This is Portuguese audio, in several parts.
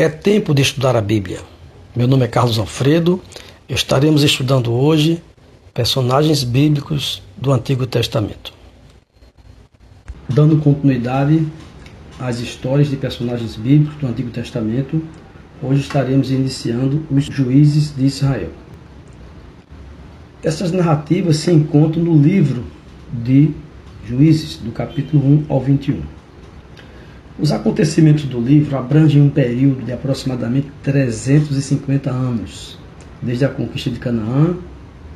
É tempo de estudar a Bíblia. Meu nome é Carlos Alfredo. Estaremos estudando hoje personagens bíblicos do Antigo Testamento. Dando continuidade às histórias de personagens bíblicos do Antigo Testamento, hoje estaremos iniciando os juízes de Israel. Essas narrativas se encontram no livro de Juízes, do capítulo 1 ao 21. Os acontecimentos do livro abrangem um período de aproximadamente 350 anos, desde a conquista de Canaã,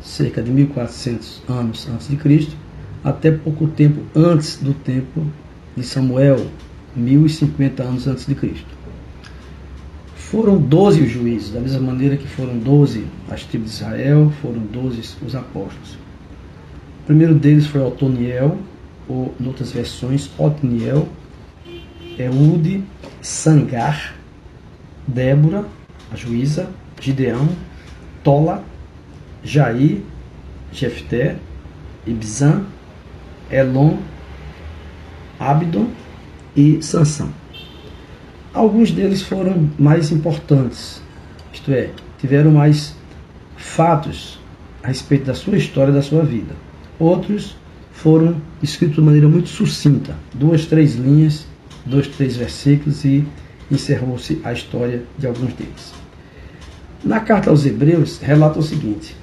cerca de 1400 anos antes de Cristo, até pouco tempo antes do tempo de Samuel, 1050 anos antes de Cristo. Foram 12 os juízes, da mesma maneira que foram 12 as tribos de Israel, foram 12 os apóstolos. O primeiro deles foi Otoniel, ou, em outras versões, Otniel, Eude, Sangar, Débora, a juíza, Gideão, Tola, Jair, Jefté, Ibzan, Elon, Abdon e Sansão. Alguns deles foram mais importantes, isto é, tiveram mais fatos a respeito da sua história da sua vida. Outros foram escritos de maneira muito sucinta, duas, três linhas dois, três versículos e encerrou-se a história de alguns deles. Na carta aos Hebreus, relata o seguinte: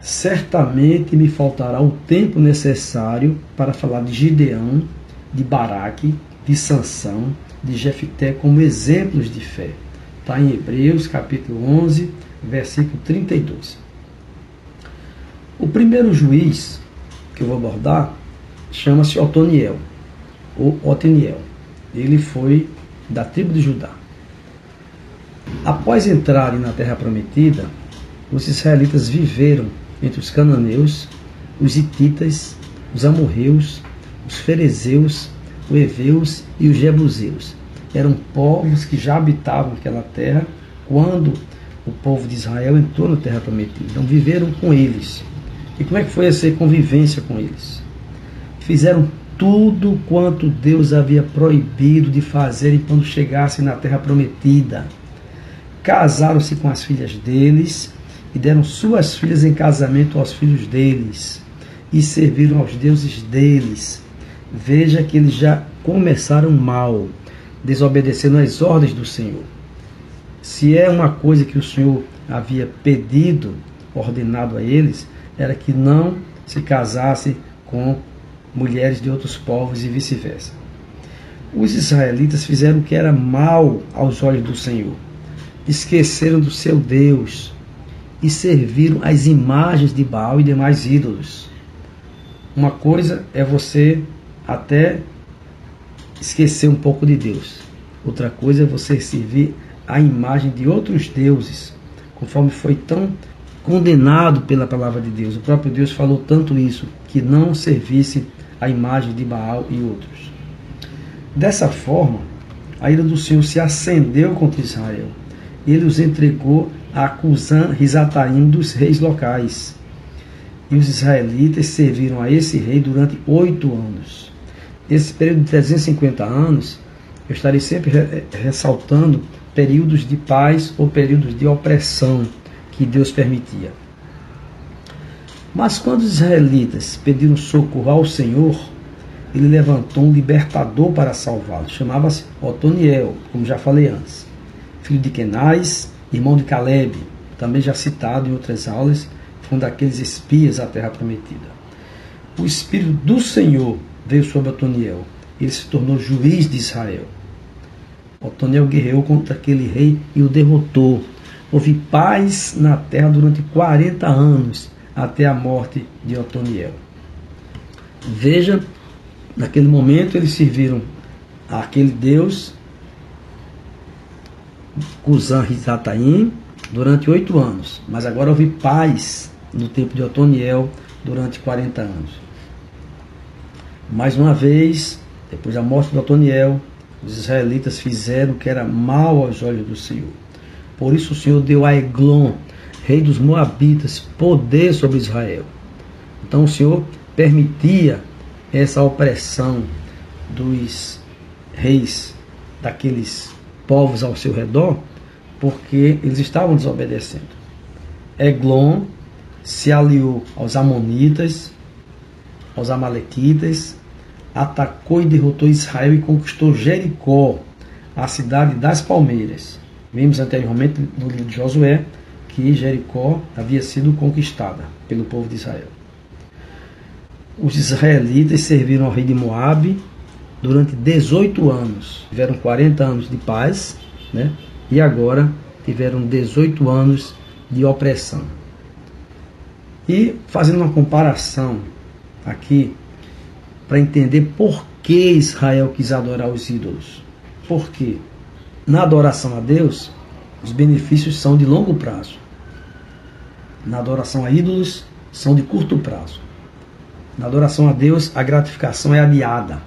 Certamente me faltará o tempo necessário para falar de Gideão, de Baraque, de Sansão, de Jefité como exemplos de fé. Está em Hebreus, capítulo 11, versículo 32. O primeiro juiz que eu vou abordar chama-se Otoniel, ou Oteniel ele foi da tribo de Judá. Após entrarem na terra prometida, os israelitas viveram entre os cananeus, os hititas, os amorreus, os ferezeus, os heveus e os jebuseus. Eram povos que já habitavam aquela terra quando o povo de Israel entrou na terra prometida. Então viveram com eles. E como é que foi essa convivência com eles? Fizeram tudo quanto Deus havia proibido de fazerem quando chegassem na terra prometida. Casaram-se com as filhas deles e deram suas filhas em casamento aos filhos deles e serviram aos deuses deles. Veja que eles já começaram mal, desobedecendo às ordens do Senhor. Se é uma coisa que o Senhor havia pedido, ordenado a eles, era que não se casasse com mulheres de outros povos e vice-versa. Os israelitas fizeram o que era mal aos olhos do Senhor. Esqueceram do seu Deus e serviram as imagens de Baal e demais ídolos. Uma coisa é você até esquecer um pouco de Deus. Outra coisa é você servir a imagem de outros deuses, conforme foi tão condenado pela palavra de Deus. O próprio Deus falou tanto isso, que não servisse a imagem de Baal e outros. Dessa forma, a ira do Senhor se acendeu contra Israel. Ele os entregou a Cusã Risataim dos reis locais. E os israelitas serviram a esse rei durante oito anos. Esse período de 350 anos, eu estarei sempre ressaltando períodos de paz ou períodos de opressão que Deus permitia. Mas quando os israelitas pediram socorro ao Senhor, ele levantou um libertador para salvá-los. Chamava-se Otoniel, como já falei antes. Filho de Kenais, irmão de Caleb, também já citado em outras aulas, foi um daqueles espias à terra prometida. O Espírito do Senhor veio sobre Otoniel. Ele se tornou juiz de Israel. Otoniel guerreou contra aquele rei e o derrotou. Houve paz na terra durante 40 anos até a morte de Otoniel. Veja, naquele momento eles serviram àquele Deus, Cusã Rizataim, durante oito anos. Mas agora houve paz no tempo de Otoniel durante 40 anos. Mais uma vez, depois da morte de Otoniel, os israelitas fizeram o que era mal aos olhos do Senhor. Por isso o Senhor deu a Eglon. rei dos Moabitas, poder sobre Israel. Então o Senhor permitia essa opressão dos reis daqueles povos ao seu redor, porque eles estavam desobedecendo. Eglon se aliou aos Amonitas, aos Amalequitas, atacou e derrotou Israel e conquistou Jericó, a cidade das palmeiras. Vimos anteriormente no livro de Josué que Jericó havia sido conquistada pelo povo de Israel. Os israelitas serviram ao rei de Moabe durante 18 anos. Tiveram 40 anos de paz, né? E agora tiveram 18 anos de opressão. E fazendo uma comparação aqui para entender por que Israel quis adorar os ídolos. Por quê? Na adoração a Deus, os benefícios são de longo prazo. Na adoração a ídolos, são de curto prazo. Na adoração a Deus, a gratificação é adiada.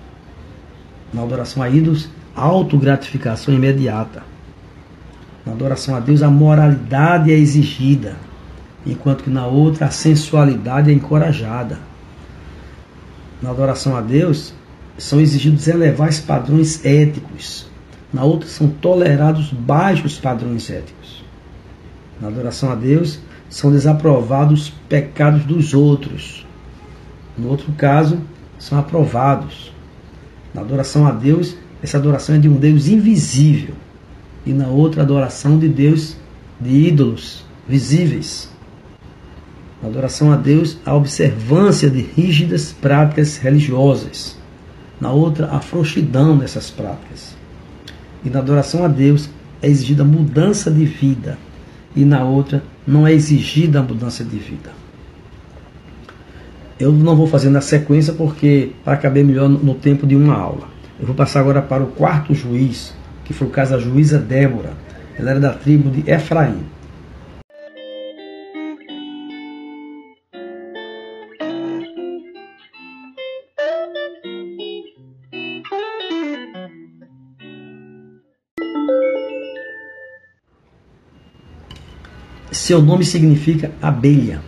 Na adoração a ídolos, a autogratificação é imediata. Na adoração a Deus, a moralidade é exigida, enquanto que na outra, a sensualidade é encorajada. Na adoração a Deus, são exigidos elevais padrões éticos. Na outra, são tolerados baixos padrões éticos. Na adoração a Deus, são desaprovados pecados dos outros. No outro caso, são aprovados. Na adoração a Deus, essa adoração é de um Deus invisível. E na outra, adoração de Deus de ídolos visíveis. Na adoração a Deus, a observância de rígidas práticas religiosas. Na outra, a frouxidão dessas práticas. E na adoração a Deus, é exigida mudança de vida. E na outra, não é exigida a mudança de vida. Eu não vou fazer na sequência porque para caber melhor no tempo de uma aula. Eu vou passar agora para o quarto juiz, que foi o caso da juíza Débora. Ela era da tribo de Efraim. Seu nome significa abelha.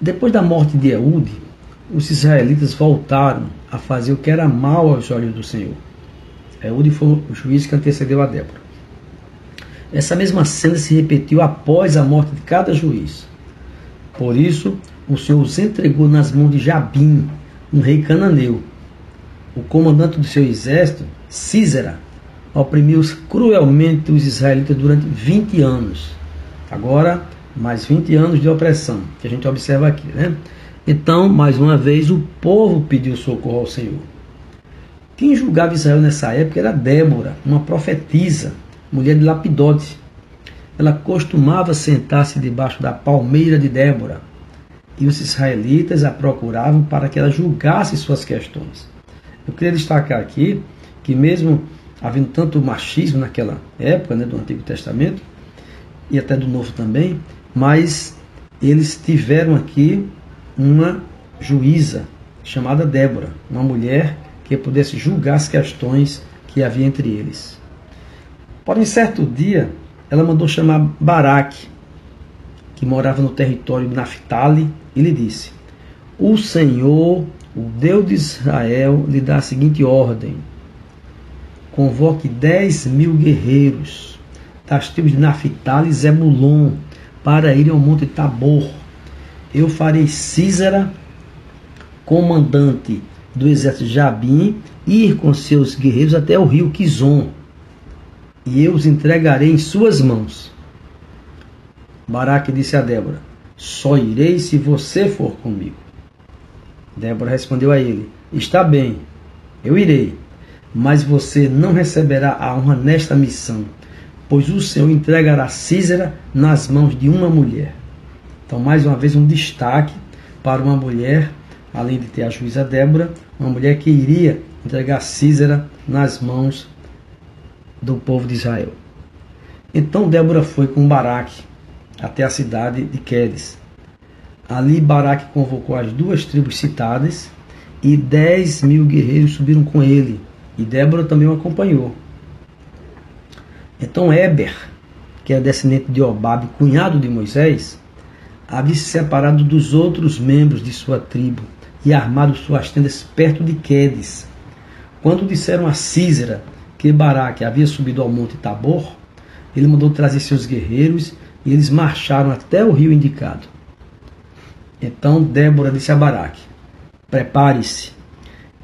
Depois da morte de Eude, os israelitas voltaram a fazer o que era mal aos olhos do Senhor. Eude foi o juiz que antecedeu a Débora. Essa mesma cena se repetiu após a morte de cada juiz. Por isso, o Senhor os entregou nas mãos de Jabim, um rei cananeu. O comandante do seu exército, Císera, oprimiu cruelmente os israelitas durante 20 anos. Agora, mais 20 anos de opressão, que a gente observa aqui, né? Então, mais uma vez, o povo pediu socorro ao Senhor. Quem julgava Israel nessa época era Débora, uma profetisa, mulher de Lapidote. Ela costumava sentar-se debaixo da palmeira de Débora, e os israelitas a procuravam para que ela julgasse suas questões. Eu queria destacar aqui que mesmo havendo tanto machismo naquela época, né, do Antigo Testamento, e até do Novo também, mas eles tiveram aqui uma juíza chamada Débora, uma mulher que pudesse julgar as questões que havia entre eles. Porém, certo dia, ela mandou chamar Baraque, que morava no território de Naphtali, e lhe disse: O Senhor, o Deus de Israel, lhe dá a seguinte ordem: convoque dez mil guerreiros das tribos de Naphtali e Zebulon para irem ao Monte Tabor. Eu farei Císara, comandante do exército de Jabim, ir com seus guerreiros até o rio Quizon, e eu os entregarei em suas mãos. Baraque disse a Débora: Só irei se você for comigo. Débora respondeu a ele: Está bem, eu irei, mas você não receberá a honra nesta missão pois o Senhor entregará Císera nas mãos de uma mulher. Então, mais uma vez, um destaque para uma mulher, além de ter a juíza Débora, uma mulher que iria entregar Císera nas mãos do povo de Israel. Então Débora foi com Baraque até a cidade de Quedes. Ali Baraque convocou as duas tribos citadas e dez mil guerreiros subiram com ele. E Débora também o acompanhou. Então Eber, que era descendente de Obabe, cunhado de Moisés, havia se separado dos outros membros de sua tribo e armado suas tendas perto de Quedes. Quando disseram a Císera que Baraque havia subido ao monte Tabor, ele mandou trazer seus guerreiros e eles marcharam até o rio indicado. Então Débora disse a Baraque: Prepare-se,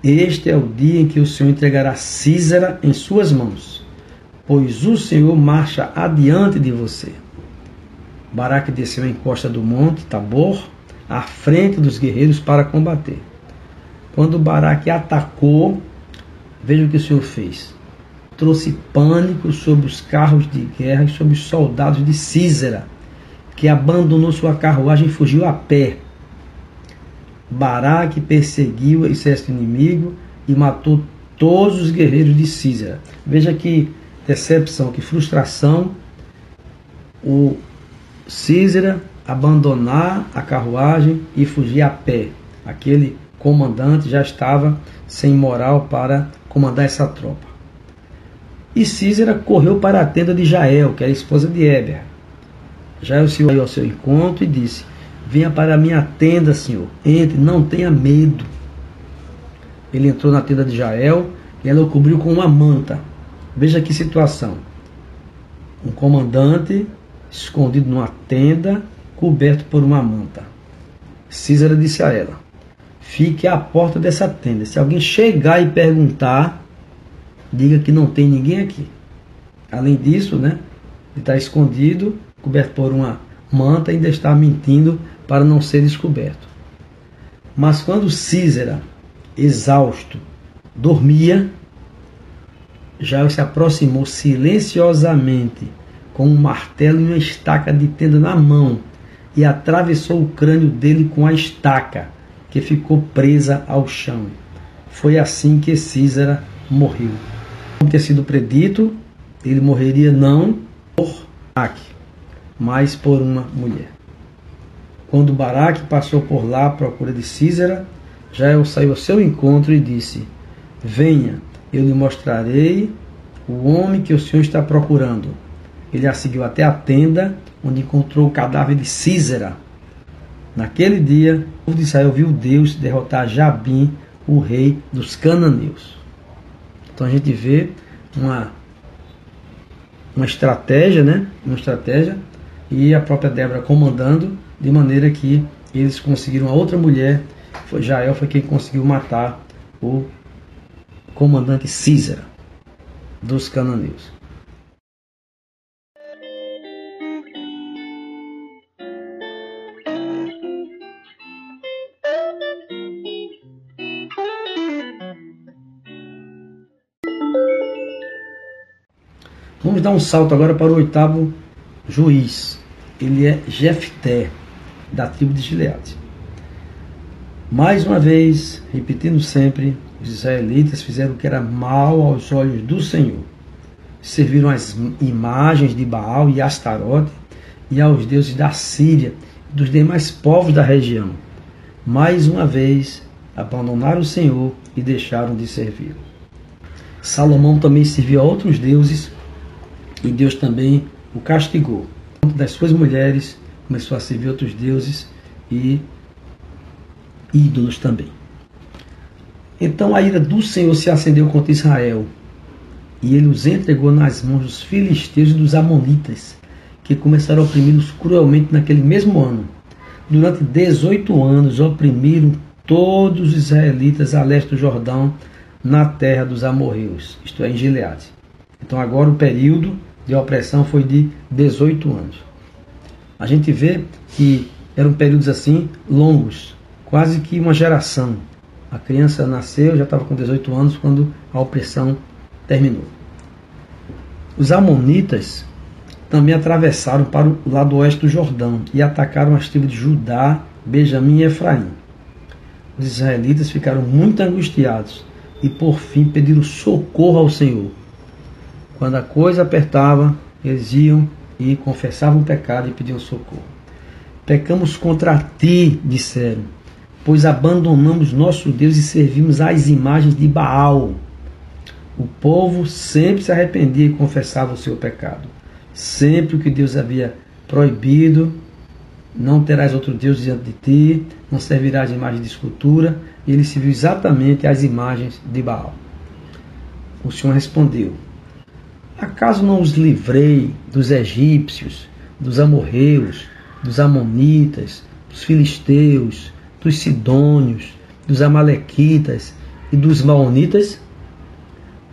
este é o dia em que o Senhor entregará Císera em suas mãos, pois o Senhor marcha adiante de você. Baraque desceu em costa do monte Tabor, à frente dos guerreiros para combater. Quando Baraque atacou, veja o que o Senhor fez. Trouxe pânico sobre os carros de guerra e sobre os soldados de Císera, que abandonou sua carruagem e fugiu a pé. Baraque perseguiu exército inimigo e matou todos os guerreiros de Císera. Veja que decepção, que frustração. O Císera abandonar a carruagem e fugir a pé. Aquele comandante já estava sem moral para comandar essa tropa. E Císera correu para a tenda de Jael, que era esposa de Éber. Jael se olhou ao seu encontro e disse: Venha para a minha tenda, senhor. Entre, não tenha medo. Ele entrou na tenda de Jael e ela o cobriu com uma manta. Veja que situação. Um comandante escondido numa tenda, coberto por uma manta. Císara disse a ela: Fique à porta dessa tenda. Se alguém chegar e perguntar, diga que não tem ninguém aqui. Além disso, né, ele está escondido, coberto por uma manta, ainda está mentindo para não ser descoberto. Mas quando Císera, exausto, dormia, Jael se aproximou silenciosamente com um martelo e uma estaca de tenda na mão e atravessou o crânio dele com a estaca, que ficou presa ao chão. Foi assim que Císara morreu. Como ter sido predito, ele morreria não por Baraque, mas por uma mulher. Quando Baraque passou por lá à procura de Císara, Jael saiu ao seu encontro e disse: Venha, eu lhe mostrarei o homem que o Senhor está procurando. Ele a seguiu até a tenda, onde encontrou o cadáver de Císera. Naquele dia, o povo de Israel viu Deus derrotar Jabim, o rei dos cananeus. Então a gente vê uma, uma estratégia, né? Uma estratégia e a própria Débora comandando de maneira que eles conseguiram a outra mulher, foi Jael foi quem conseguiu matar o comandante Císera dos cananeus. Vamos dar um salto agora para o oitavo juiz. Ele é Jefté da tribo de Gileade. Mais uma vez, repetindo sempre, os israelitas fizeram o que era mal aos olhos do Senhor. Serviram as imagens de Baal e Astarote e aos deuses da Síria e dos demais povos da região. Mais uma vez, abandonaram o Senhor e deixaram de servir. Salomão também serviu a outros deuses e Deus também o castigou. Das suas mulheres começou a servir outros deuses e ídolos também. Então a ira do Senhor se acendeu contra Israel e ele os entregou nas mãos dos filisteus e dos amonitas, que começaram a oprimi-los cruelmente naquele mesmo ano. Durante 18 anos oprimiram todos os israelitas a leste do Jordão, na terra dos amorreus, isto é, em Gileade. Então agora o período de opressão foi de 18 anos a gente vê que eram períodos assim longos, quase que uma geração. A criança nasceu, já estava com 18 anos quando a opressão terminou. Os amonitas também atravessaram para o lado oeste do Jordão e atacaram as tribos de Judá, Benjamim e Efraim. Os israelitas ficaram muito angustiados e por fim pediram socorro ao Senhor. Quando a coisa apertava, eles iam e confessavam o pecado e pediam socorro. Pecamos contra ti, disseram, pois abandonamos nosso Deus e servimos às imagens de Baal. O povo sempre se arrependia e confessava o seu pecado. sempre o que Deus havia proibido. Não terás outro Deus diante de ti, não servirás imagem de escultura. E ele se viu exatamente às imagens de Baal. O Senhor respondeu: Acaso não os livrei dos egípcios, dos amorreus, dos amonitas, dos filisteus, dos sidônios, dos amalequitas e dos maonitas?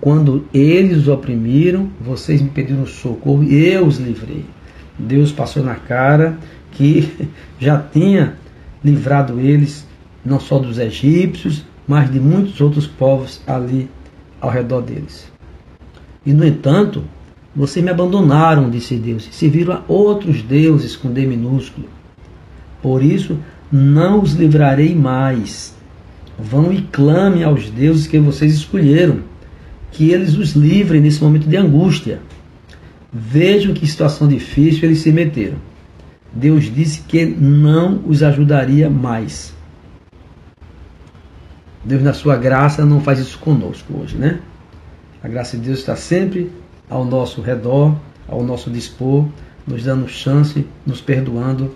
Quando eles os oprimiram, vocês me pediram socorro e eu os livrei. Deus passou na cara que já tinha livrado eles não só dos egípcios, mas de muitos outros povos ali ao redor deles. E no entanto, vocês me abandonaram, disse Deus, e serviram a outros deuses com D minúsculo. Por isso, não os livrarei mais. Vão e clamem aos deuses que vocês escolheram, que eles os livrem nesse momento de angústia. Vejam que situação difícil eles se meteram. Deus disse que não os ajudaria mais. Deus, na sua graça, não faz isso conosco hoje, né? A graça de Deus está sempre ao nosso redor, ao nosso dispor, nos dando chance, nos perdoando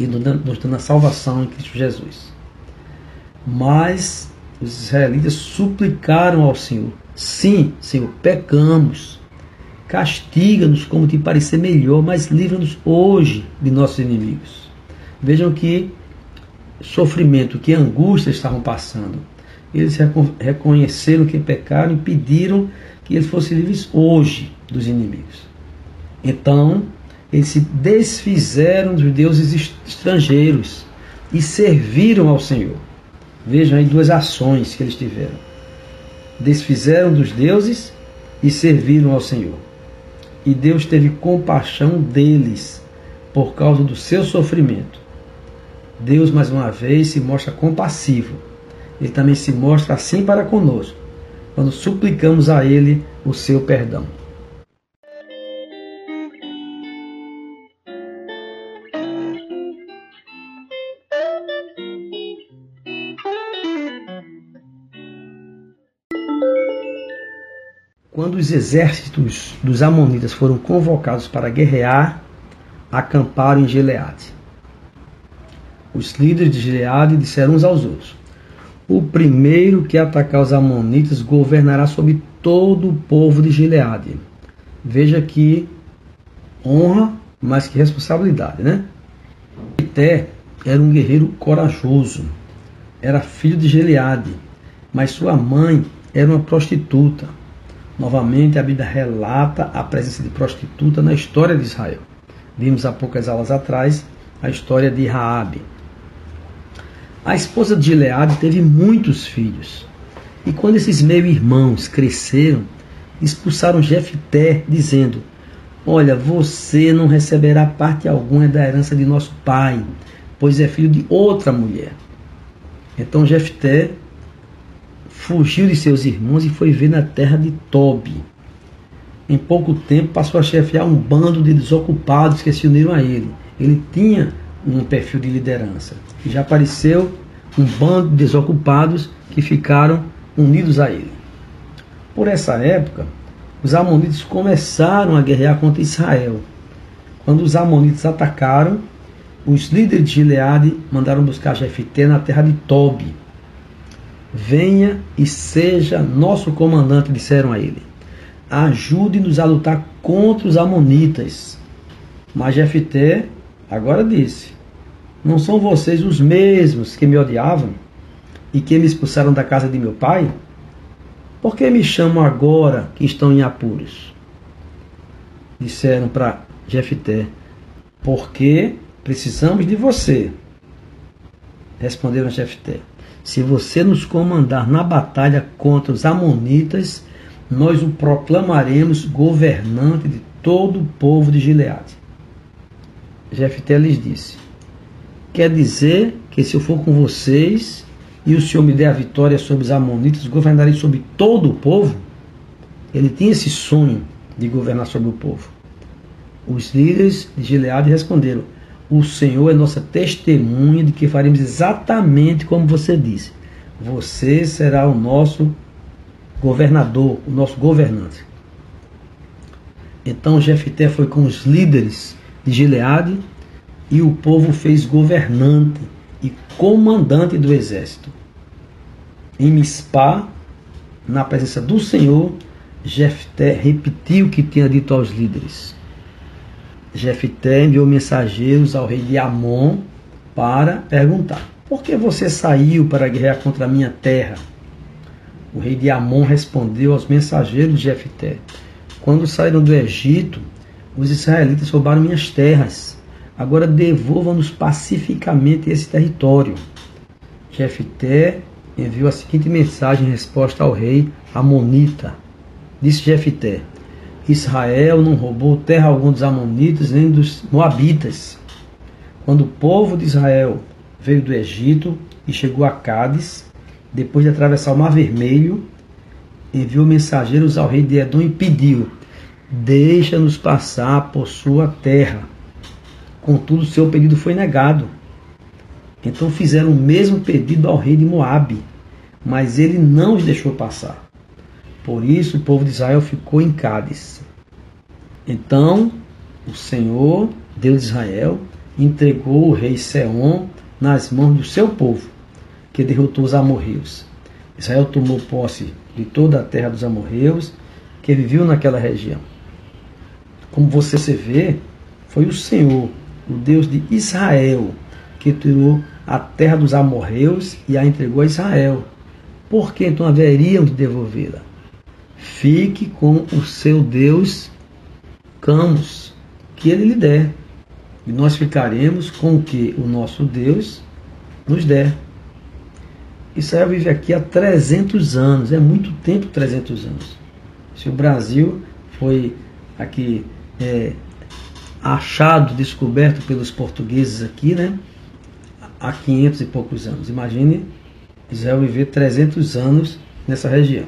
e nos dando a salvação em Cristo Jesus. Mas os israelitas suplicaram ao Senhor: Sim, Senhor, pecamos. Castiga-nos como te parecer melhor, mas livra-nos hoje de nossos inimigos. Vejam que sofrimento, que angústia estavam passando. Eles reconheceram que pecaram e pediram que eles fossem livres hoje dos inimigos. Então, eles se desfizeram dos deuses estrangeiros e serviram ao Senhor. Vejam aí duas ações que eles tiveram. Desfizeram dos deuses e serviram ao Senhor. E Deus teve compaixão deles por causa do seu sofrimento. Deus, mais uma vez, se mostra compassivo. Ele também se mostra assim para conosco, quando suplicamos a Ele o seu perdão. Quando os exércitos dos Amonitas foram convocados para guerrear, acamparam em Gileade. Os líderes de Gileade disseram uns aos outros: O primeiro que atacar os Amonitas governará sobre todo o povo de Gileade. Veja que honra, mais que responsabilidade, né? Ité era um guerreiro corajoso, era filho de Gileade, mas sua mãe era uma prostituta. Novamente, a Bíblia relata a presença de prostituta na história de Israel. Vimos há poucas aulas atrás a história de Raabe. A esposa de Gileade teve muitos filhos. E quando esses meio-irmãos cresceram, expulsaram Jefté, dizendo: Olha, você não receberá parte alguma da herança de nosso pai, pois é filho de outra mulher. Então Jefté fugiu de seus irmãos e foi ver na terra de Tobi. Em pouco tempo passou a chefiar um bando de desocupados que se uniram a ele. Ele tinha um perfil de liderança. Já apareceu um bando de desocupados que ficaram unidos a ele. Por essa época, os amonitas começaram a guerrear contra Israel. Quando os amonitas atacaram, os líderes de Gileade mandaram buscar Jefité na terra de Tobi Venha e seja nosso comandante, disseram a ele. Ajude-nos a lutar contra os amonitas. Mas Jefté agora disse: Não são vocês os mesmos que me odiavam e que me expulsaram da casa de meu pai? Por que me chamam agora que estão em apuros? Disseram para Jefté: Porque precisamos de você. Responderam Jefté. Se você nos comandar na batalha contra os Amonitas, nós o proclamaremos governante de todo o povo de Gileade. Jefté lhes disse: Quer dizer que se eu for com vocês e o Senhor me der a vitória sobre os Amonitas, governarei sobre todo o povo? Ele tinha esse sonho de governar sobre o povo. Os líderes de Gileade responderam: o Senhor é nossa testemunha de que faremos exatamente como você disse. Você será o nosso governador, o nosso governante. Então Jefté foi com os líderes de Gileade e o povo fez governante e comandante do exército. Em Mispá, na presença do Senhor, Jefté repetiu o que tinha dito aos líderes. Jefté enviou mensageiros ao rei de Amon para perguntar: Por que você saiu para guerrear contra a minha terra? O rei de Amon respondeu aos mensageiros de Jefté: Quando saíram do Egito, os israelitas roubaram minhas terras. Agora devolvam-nos pacificamente esse território. Jefté enviou a seguinte mensagem em resposta ao rei Amonita. Disse Jefté: Israel não roubou terra alguma dos Amonitas nem dos Moabitas. Quando o povo de Israel veio do Egito e chegou a Cádiz, depois de atravessar o Mar Vermelho, enviou mensageiros ao rei de Edom e pediu: Deixa-nos passar por sua terra. Contudo, seu pedido foi negado. Então fizeram o mesmo pedido ao rei de Moabe, mas ele não os deixou passar. Por isso o povo de Israel ficou em Cádiz. Então o Senhor, Deus de Israel, entregou o rei Seom nas mãos do seu povo, que derrotou os amorreus. Israel tomou posse de toda a terra dos amorreus que viviam naquela região. Como você se vê, foi o Senhor, o Deus de Israel, que tirou a terra dos amorreus e a entregou a Israel. Por que então haveriam de devolvê-la? Fique com o seu Deus, Camus, que ele lhe der. E nós ficaremos com o que o nosso Deus nos der. Israel vive aqui há 300 anos, é muito tempo 300 anos. Se o Brasil foi aqui é, achado, descoberto pelos portugueses aqui, né? Há 500 e poucos anos. Imagine Israel viver 300 anos nessa região.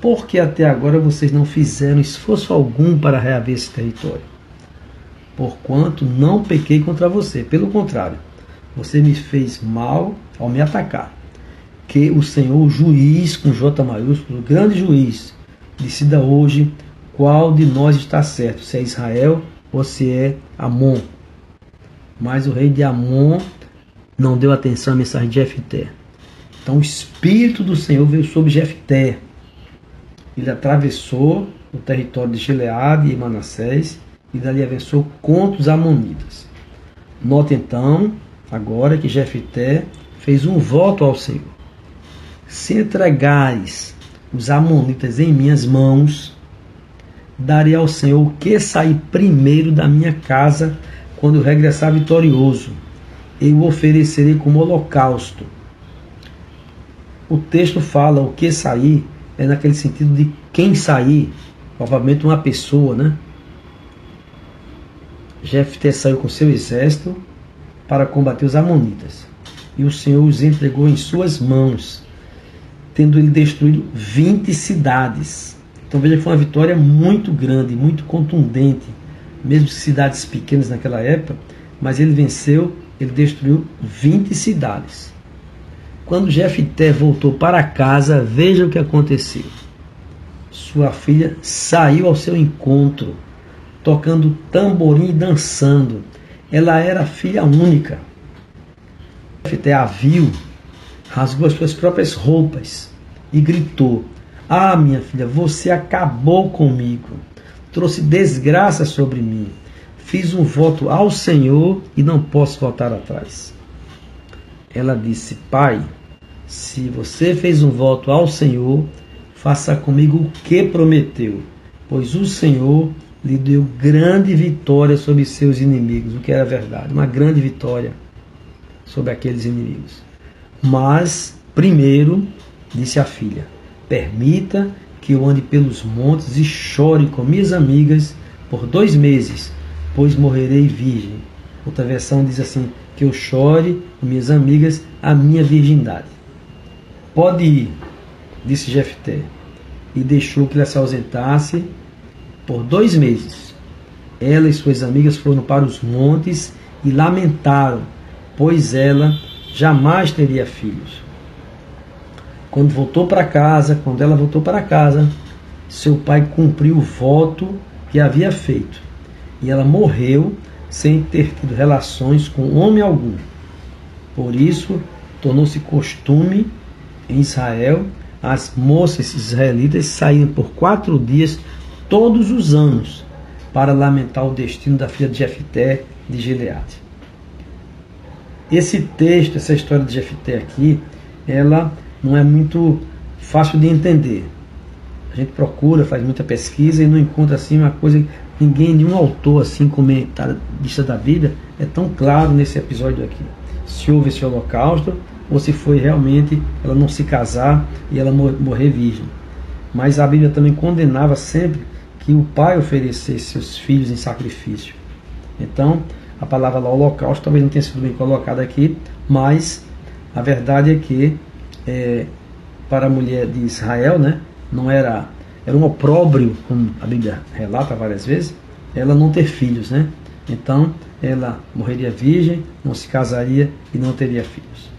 Por que até agora vocês não fizeram esforço algum para reaver esse território? Porquanto não pequei contra você, pelo contrário, você me fez mal ao me atacar. Que o Senhor, juiz, com J maiúsculo, grande juiz, decida hoje qual de nós está certo, se é Israel se é Amon. Mas o rei de Amon não deu atenção à mensagem de Jefté. Então o Espírito do Senhor veio sobre Jefté. Ele atravessou o território de Gileade e Manassés e dali avançou contra os Amonitas. Note então, agora que Jefté fez um voto ao Senhor. Se entregares os Amonitas em minhas mãos, darei ao Senhor o que sair primeiro da minha casa quando eu regressar vitorioso. Eu o oferecerei como holocausto. O texto fala o que sair é naquele sentido de quem sair, provavelmente uma pessoa, né? Jefté saiu com seu exército para combater os amonitas, e o Senhor os entregou em suas mãos, tendo ele destruído 20 cidades então veja que foi uma vitória muito grande, muito contundente, mesmo cidades pequenas naquela época, mas ele venceu, ele destruiu 20 cidades. Quando Jefté voltou para casa, veja o que aconteceu. Sua filha saiu ao seu encontro, tocando tamborim e dançando. Ela era filha única. Jefté a viu, rasgou as suas próprias roupas e gritou: ah, minha filha, você acabou comigo, trouxe desgraça sobre mim. Fiz um voto ao Senhor e não posso voltar atrás. Ela disse: Pai, se você fez um voto ao Senhor, faça comigo o que prometeu, pois o Senhor lhe deu grande vitória sobre seus inimigos, o que era verdade, uma grande vitória sobre aqueles inimigos. Mas, primeiro, disse a filha: Permita que eu ande pelos montes e chore com minhas amigas por dois meses, pois morrerei virgem. Outra versão diz assim: que eu chore com minhas amigas a minha virgindade. Pode ir, disse Jefté, e deixou que ela se ausentasse por dois meses. Ela e suas amigas foram para os montes e lamentaram, pois ela jamais teria filhos. Quando voltou para casa, quando ela voltou para casa, seu pai cumpriu o voto que havia feito. E ela morreu sem ter tido relações com homem algum. Por isso, tornou-se costume em Israel as moças israelitas saírem por quatro dias todos os anos para lamentar o destino da filha de Jefté de Gileade. Esse texto, essa história de Jefté aqui, ela não é muito fácil de entender. A gente procura, faz muita pesquisa e não encontra assim uma coisa ninguém, nenhum autor assim comentarista da Bíblia é tão claro nesse episódio aqui. Se houve esse holocausto ou se foi realmente ela não se casar e ela morrer virgem. Mas a Bíblia também condenava sempre que o pai oferecesse seus filhos em sacrifício. Então, a palavra lá, holocausto, talvez não tenha sido bem colocada aqui, mas a verdade é que é, para a mulher de Israel, né, não era era um opróbrio, como a Bíblia relata várias vezes, ela não ter filhos, né? Então, ela morreria virgem, não se casaria e não teria filhos.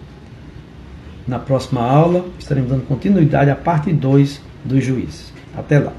Na próxima aula, estaremos dando continuidade à parte 2 dos juízes. Até lá.